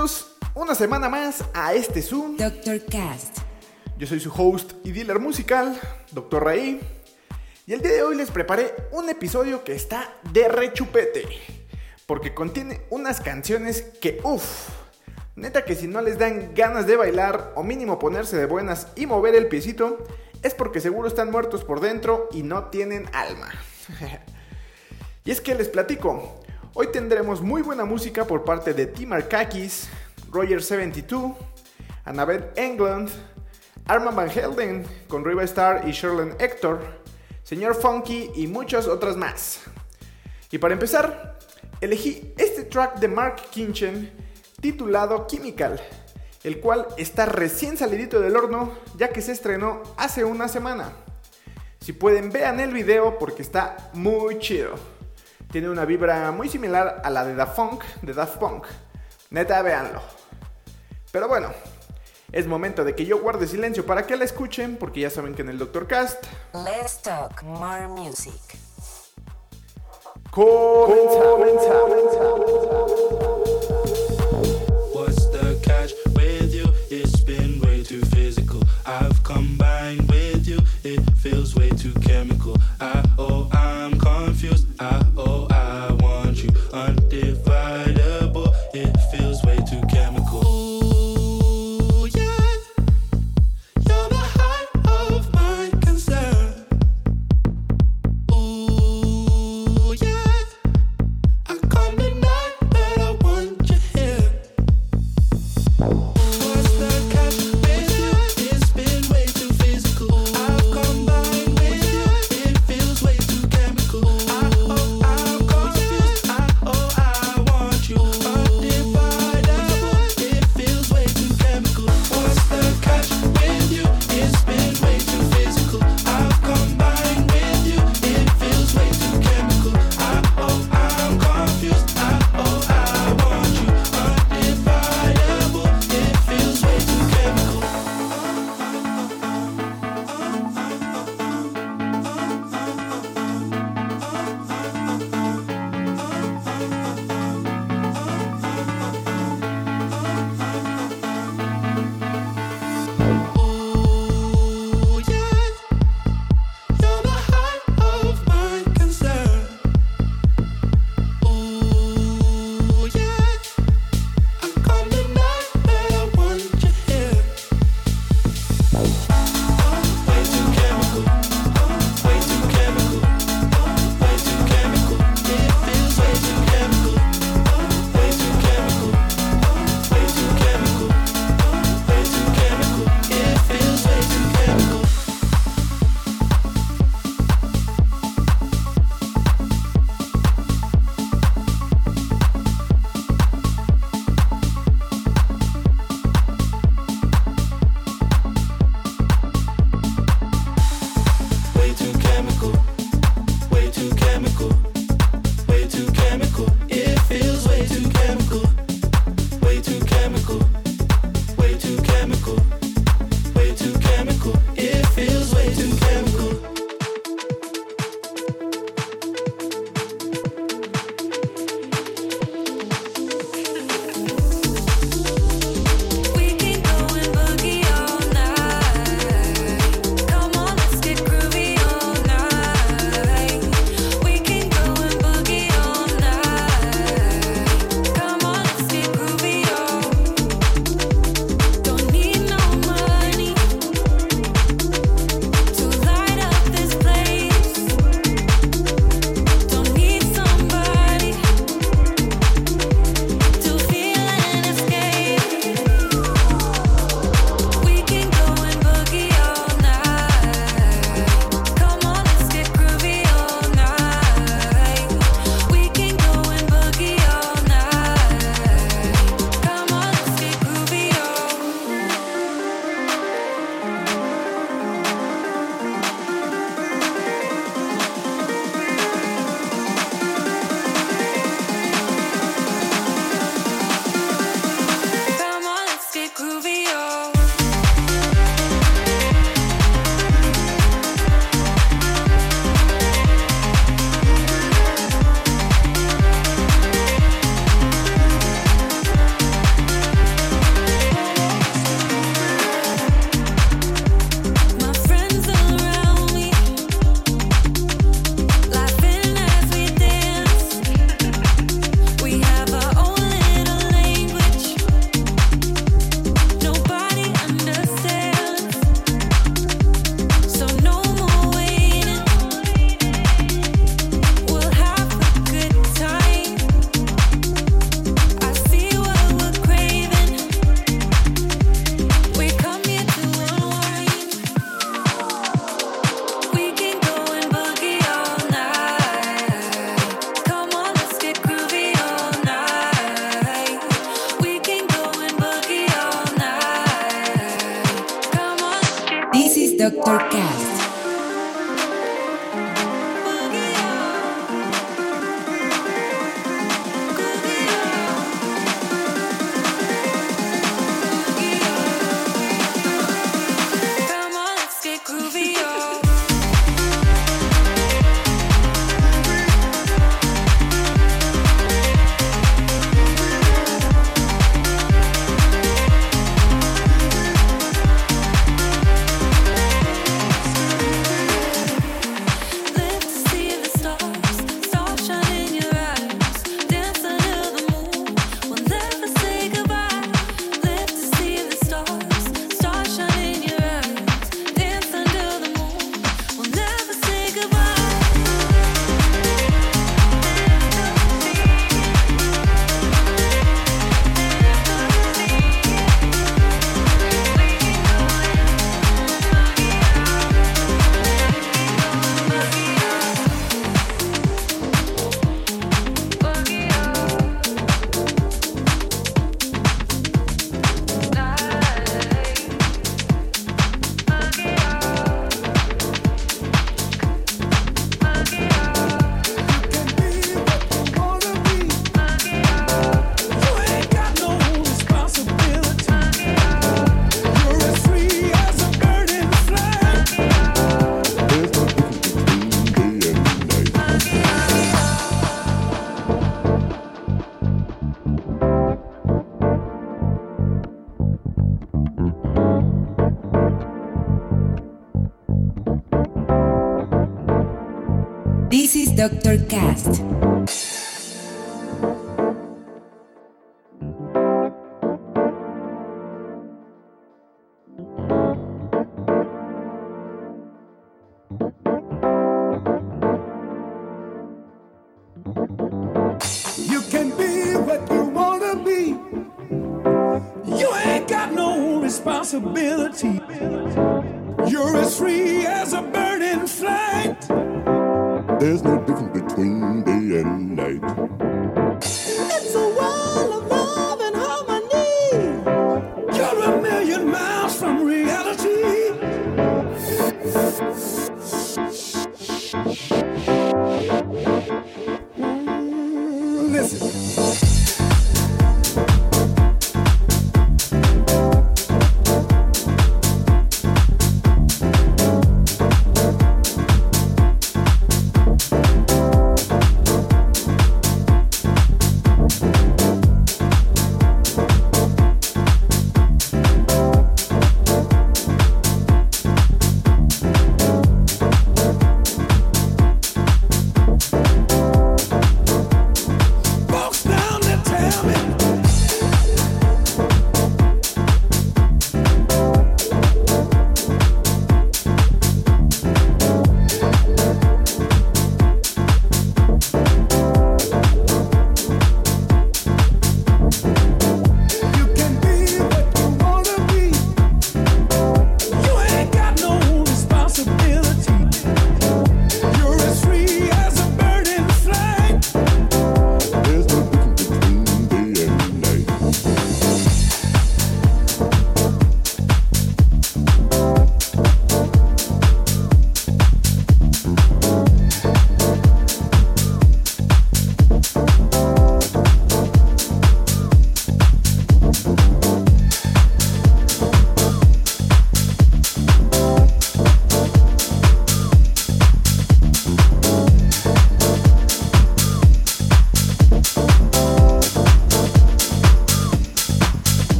Bienvenidos una semana más a este Zoom. Dr. Cast. Yo soy su host y dealer musical, Dr. Raí. Y el día de hoy les preparé un episodio que está de rechupete. Porque contiene unas canciones que, uff, neta que si no les dan ganas de bailar o mínimo ponerse de buenas y mover el piecito, es porque seguro están muertos por dentro y no tienen alma. y es que les platico, hoy tendremos muy buena música por parte de Tim Arkakis, Roger72, Annabeth Englund, Arman Van Helden con Riva Star y Sherlyn Hector, Señor Funky y muchas otras más. Y para empezar, elegí este track de Mark Kinchen titulado Chemical, el cual está recién salidito del horno ya que se estrenó hace una semana. Si pueden vean el video porque está muy chido. Tiene una vibra muy similar a la de Daft Punk, de Daft Punk. Neta, véanlo. Pero bueno, es momento de que yo guarde silencio para que la escuchen porque ya saben que en el Doctor Cast Let's talk more music.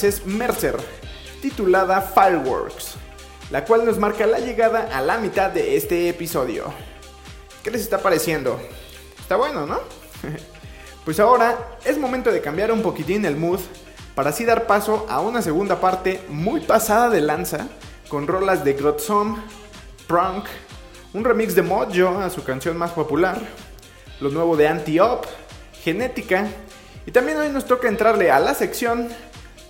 Francés Mercer, titulada Fireworks, la cual nos marca la llegada a la mitad de este episodio. ¿Qué les está pareciendo? Está bueno, ¿no? pues ahora es momento de cambiar un poquitín el mood para así dar paso a una segunda parte muy pasada de lanza con rolas de Grotzom, Prunk, un remix de Mojo a su canción más popular, lo nuevo de Anti-Op, Genética y también hoy nos toca entrarle a la sección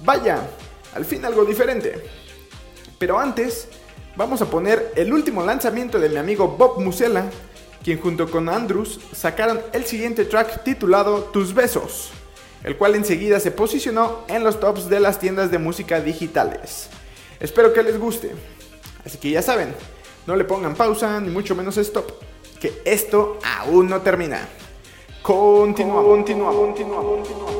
Vaya, al fin algo diferente. Pero antes, vamos a poner el último lanzamiento de mi amigo Bob Musella, quien junto con Andrews sacaron el siguiente track titulado Tus Besos, el cual enseguida se posicionó en los tops de las tiendas de música digitales. Espero que les guste. Así que ya saben, no le pongan pausa ni mucho menos stop, que esto aún no termina. Continuamos, continuamos, continuamos, continuamos.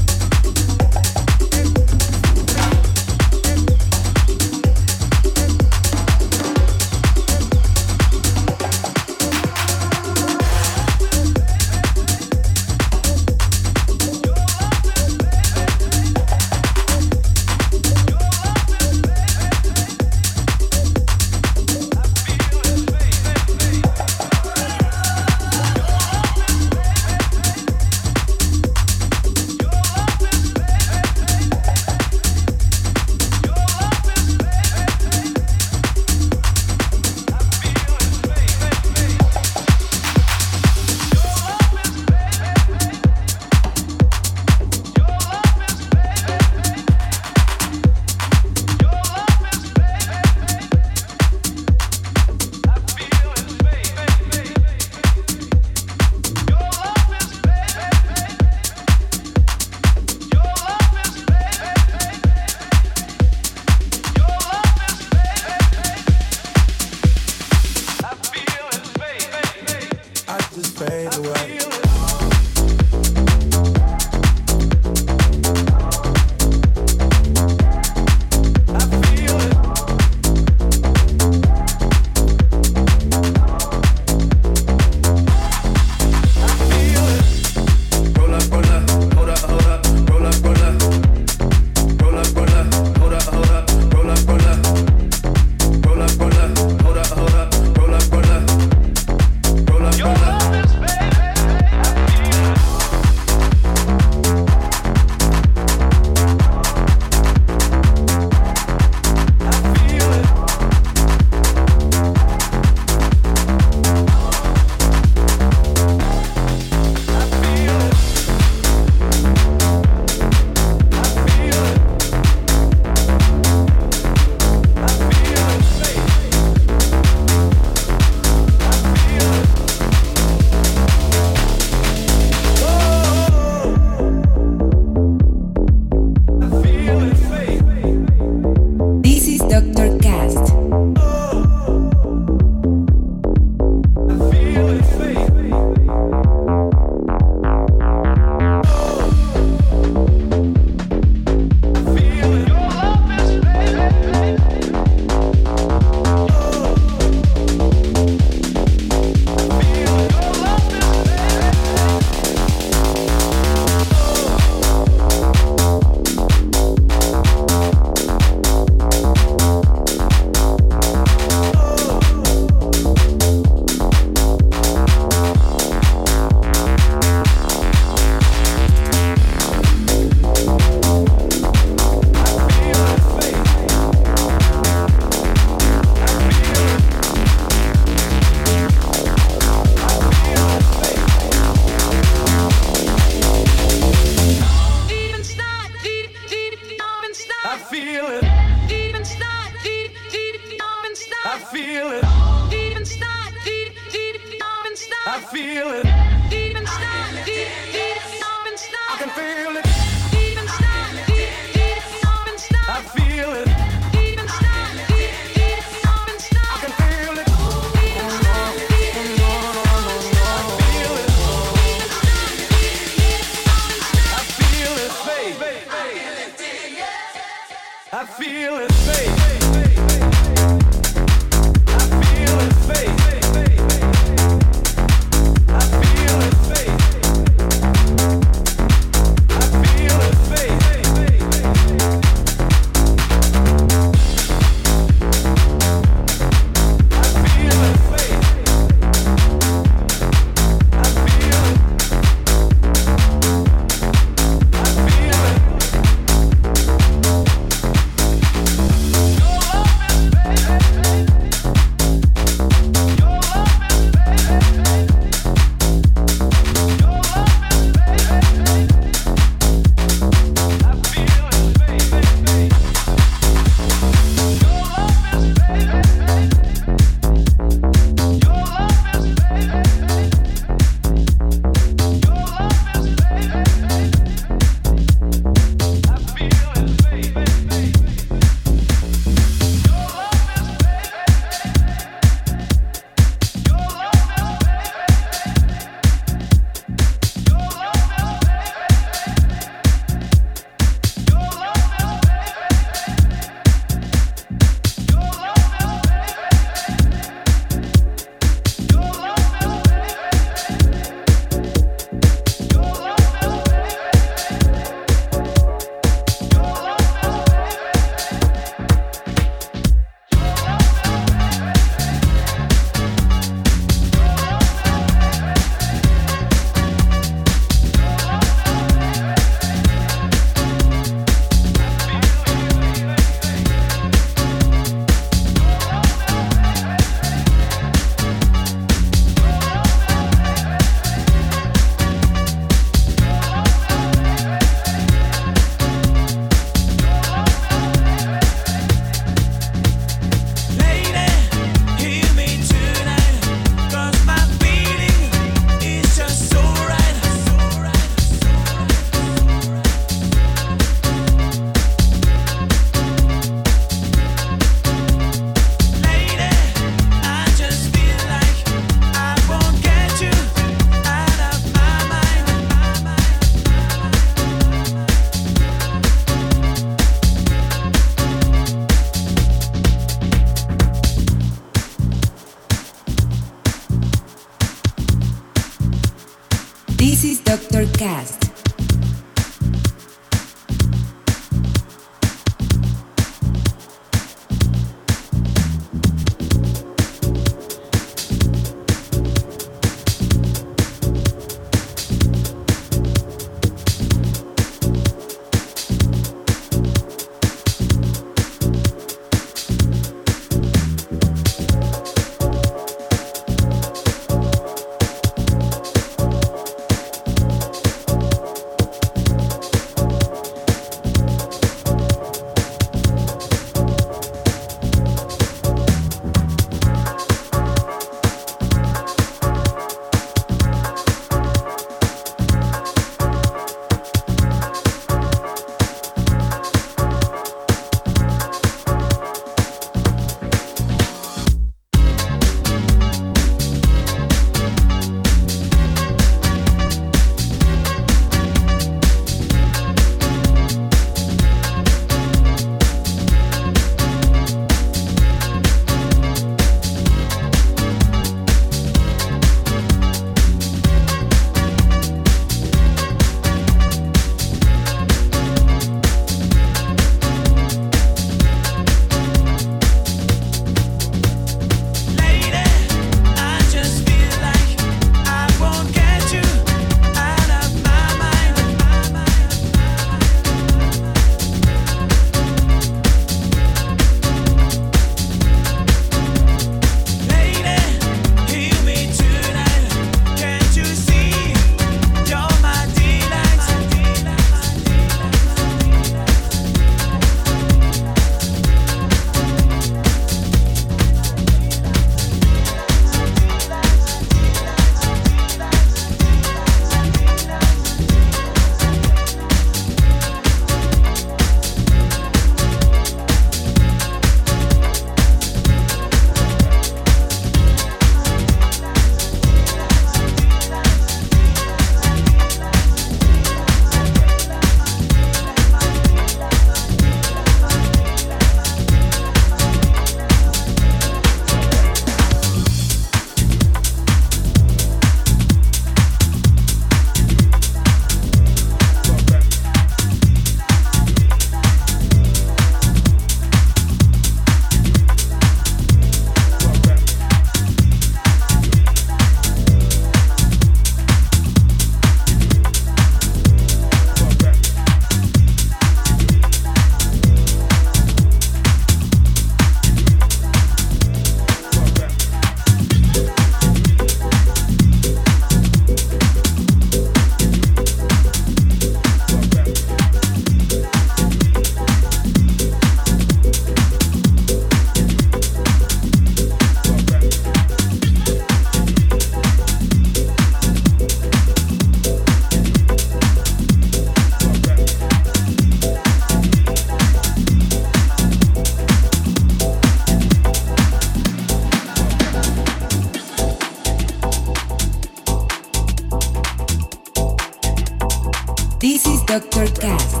Doctor Cast.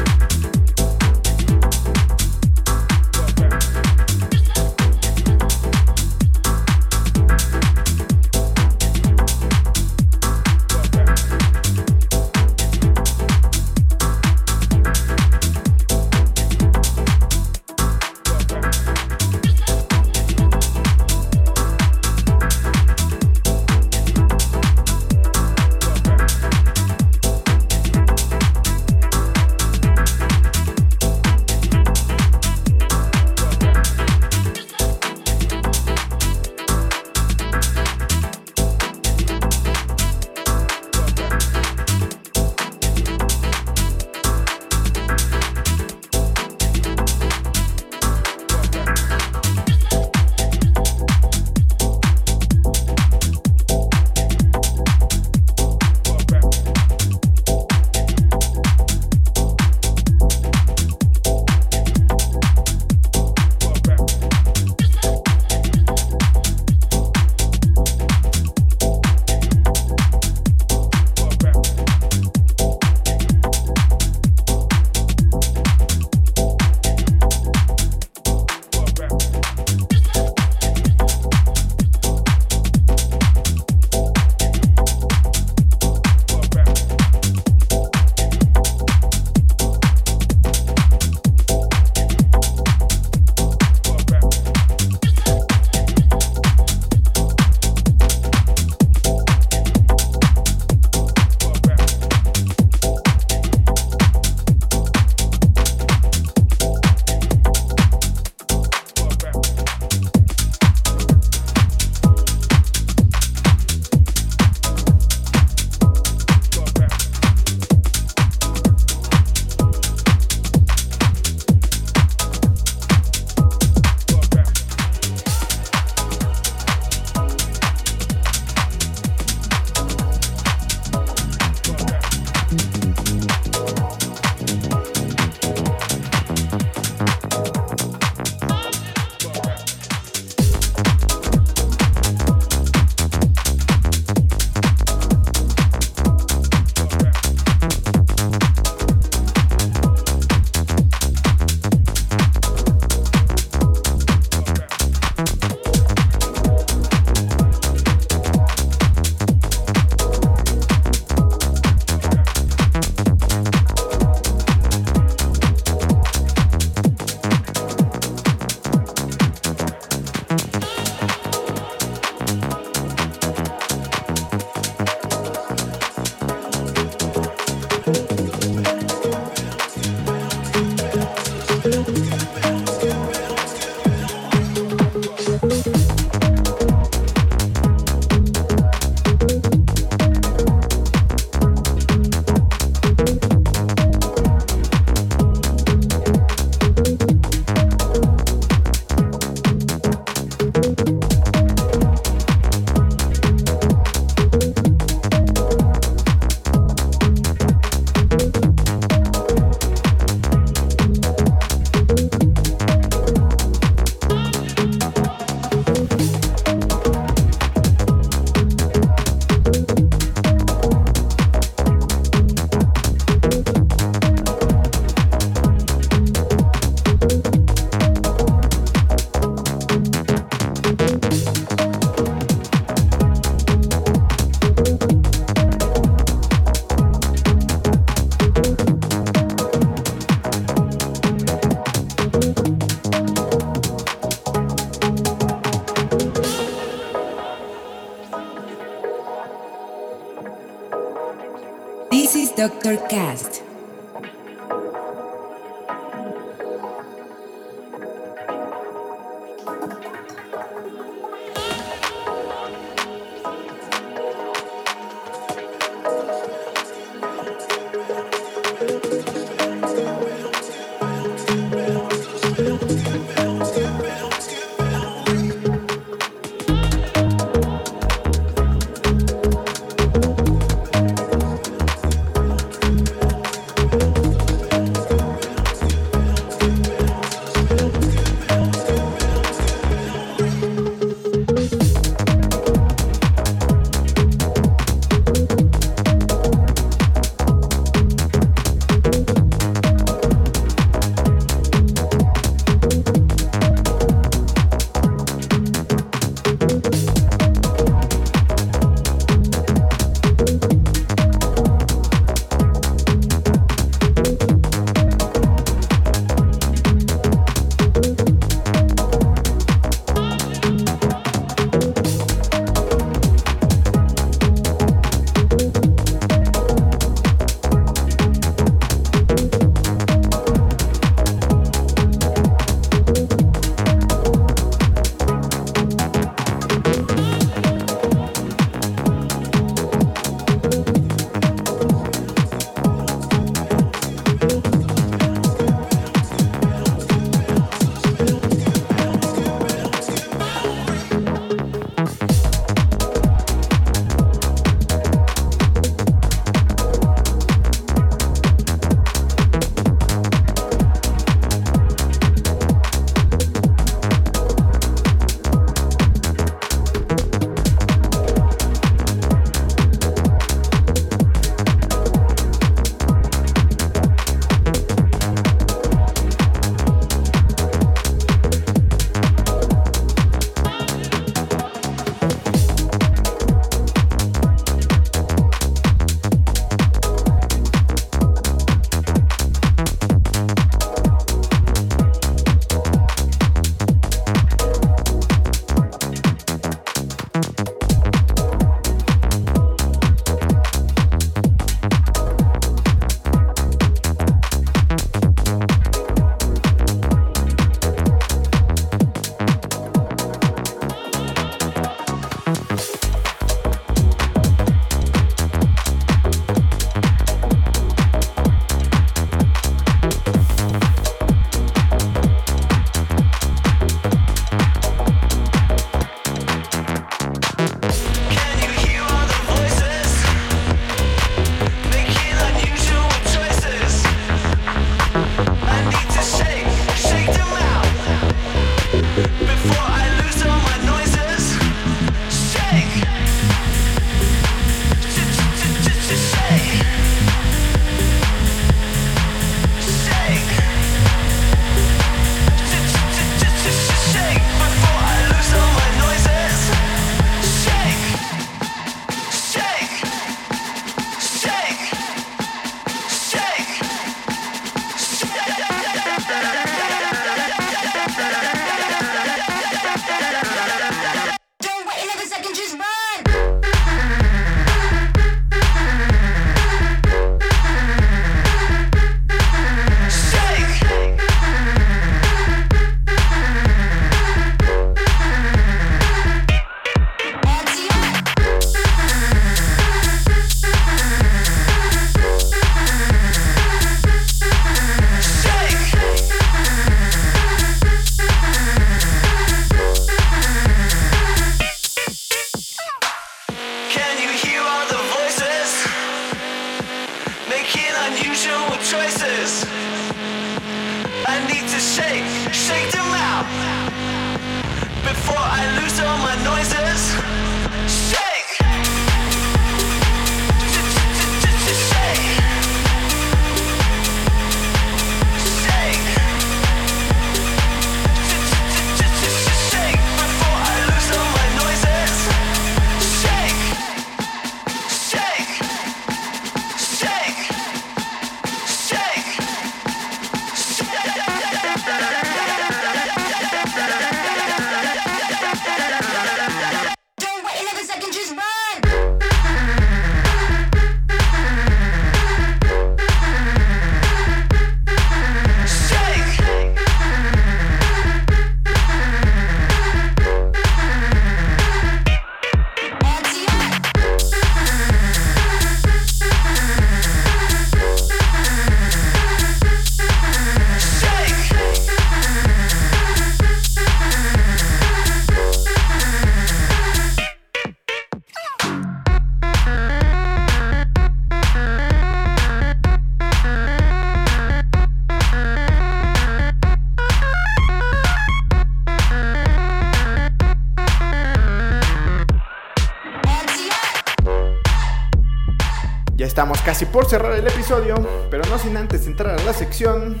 Cerrar el episodio, pero no sin antes entrar a la sección.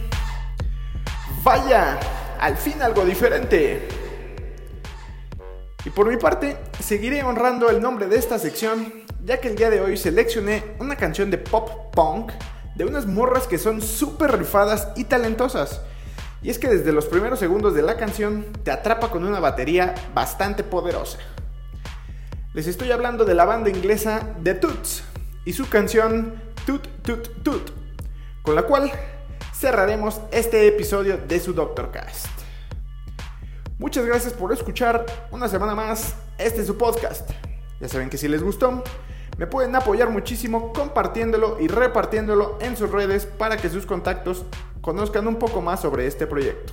Vaya, al fin algo diferente. Y por mi parte, seguiré honrando el nombre de esta sección, ya que el día de hoy seleccioné una canción de pop punk de unas morras que son súper rifadas y talentosas. Y es que desde los primeros segundos de la canción te atrapa con una batería bastante poderosa. Les estoy hablando de la banda inglesa The Toots y su canción Toot Toot Toot, con la cual cerraremos este episodio de su Doctor Cast. Muchas gracias por escuchar una semana más este es su podcast. Ya saben que si les gustó, me pueden apoyar muchísimo compartiéndolo y repartiéndolo en sus redes para que sus contactos conozcan un poco más sobre este proyecto.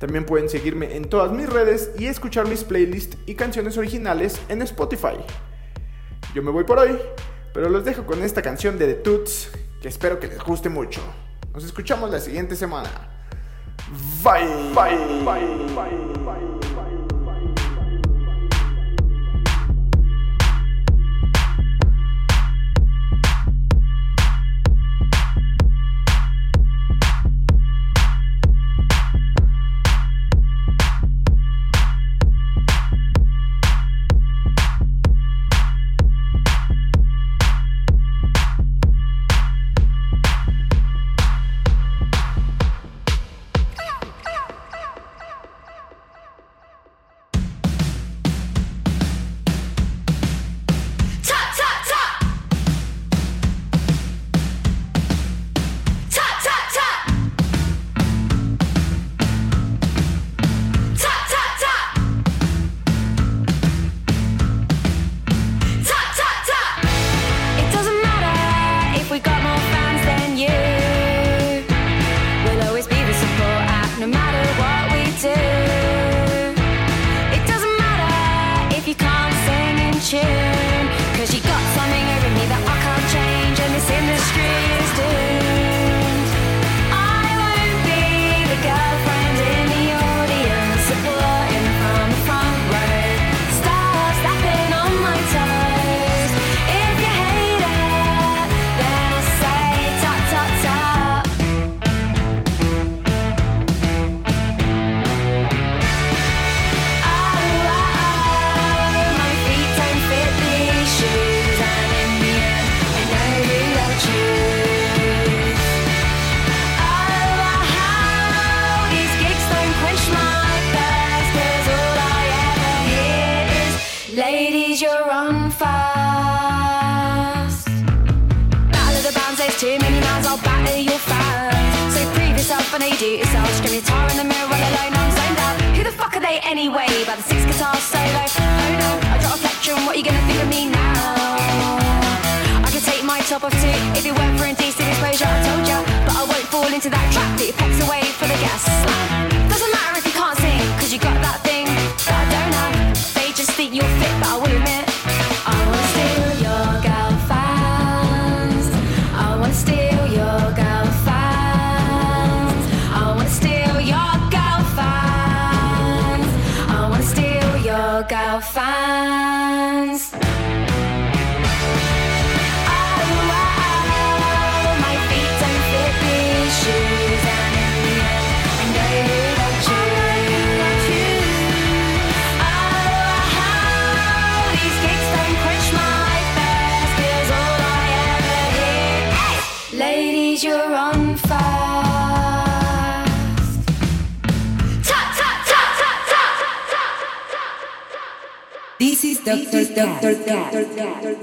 También pueden seguirme en todas mis redes y escuchar mis playlists y canciones originales en Spotify. Yo me voy por hoy, pero los dejo con esta canción de The Toots que espero que les guste mucho. Nos escuchamos la siguiente semana. Bye. Bye. Bye. Bye. Anyway? By the six guitar solo. Oh no, I drop a plectrum, what you gonna think of me now? I could take my top off too if it weren't for indecent exposure, I told ya. But I won't fall into that trap that pops away for the gas. This is Doctor Doctor Cat.